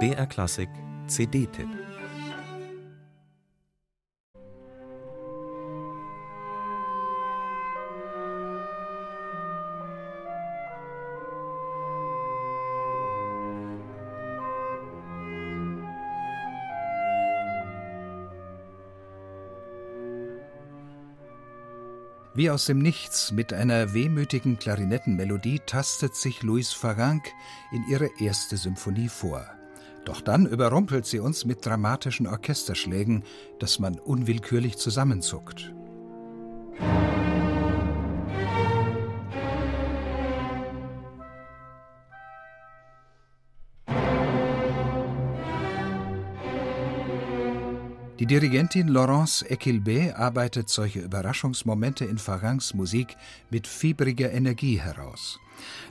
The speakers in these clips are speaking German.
BR Klassik CD-Tipp Wie aus dem Nichts mit einer wehmütigen Klarinettenmelodie tastet sich Louis Farranc in ihre erste Symphonie vor. Doch dann überrumpelt sie uns mit dramatischen Orchesterschlägen, dass man unwillkürlich zusammenzuckt. Die Dirigentin Laurence Equilbé arbeitet solche Überraschungsmomente in Farrancs Musik mit fiebriger Energie heraus.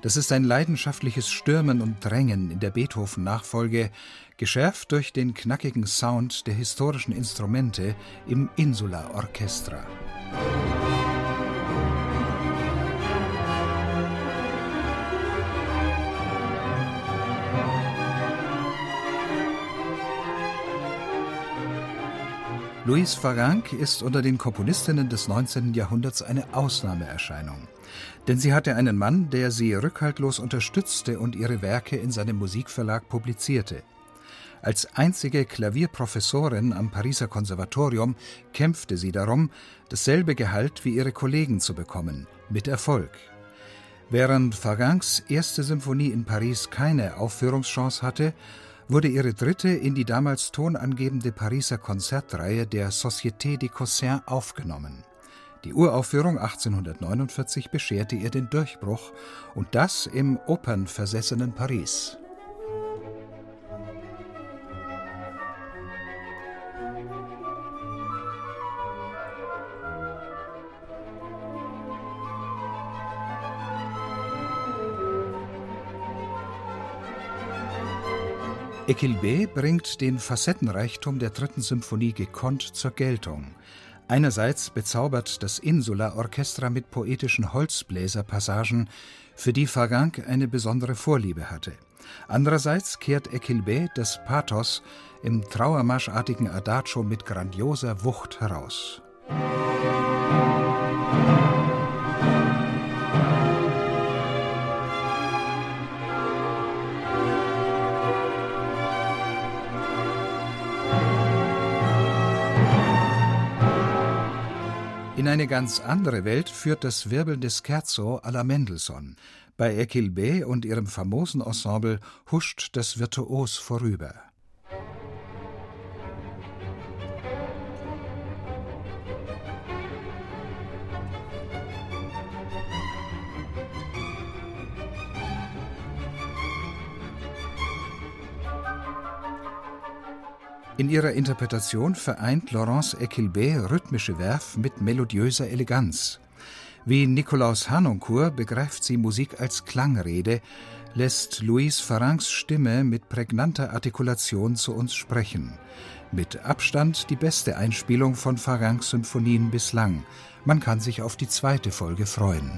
Das ist ein leidenschaftliches Stürmen und Drängen in der Beethoven-Nachfolge, geschärft durch den knackigen Sound der historischen Instrumente im Insula Orchestra. Louise Farranc ist unter den Komponistinnen des 19. Jahrhunderts eine Ausnahmeerscheinung. Denn sie hatte einen Mann, der sie rückhaltlos unterstützte und ihre Werke in seinem Musikverlag publizierte. Als einzige Klavierprofessorin am Pariser Konservatorium kämpfte sie darum, dasselbe Gehalt wie ihre Kollegen zu bekommen, mit Erfolg. Während Farrancs erste Symphonie in Paris keine Aufführungschance hatte, wurde ihre dritte in die damals tonangebende Pariser Konzertreihe der Société des Cossins aufgenommen. Die Uraufführung 1849 bescherte ihr den Durchbruch und das im opernversessenen Paris. Equilbé bringt den Facettenreichtum der dritten Symphonie gekonnt zur Geltung. Einerseits bezaubert das Insula Orchestra mit poetischen Holzbläserpassagen, für die Fagank eine besondere Vorliebe hatte. Andererseits kehrt Equilbé das Pathos im trauermarschartigen Adagio mit grandioser Wucht heraus. In eine ganz andere Welt führt das wirbelnde Scherzo alla Mendelssohn. Bei Equilbé und ihrem famosen Ensemble huscht das Virtuos vorüber. In ihrer Interpretation vereint Laurence Equilbé rhythmische Werf mit melodiöser Eleganz. Wie Nikolaus Harnoncourt begreift sie Musik als Klangrede, lässt Louise Farrancs Stimme mit prägnanter Artikulation zu uns sprechen. Mit Abstand die beste Einspielung von Farrancs Symphonien bislang. Man kann sich auf die zweite Folge freuen.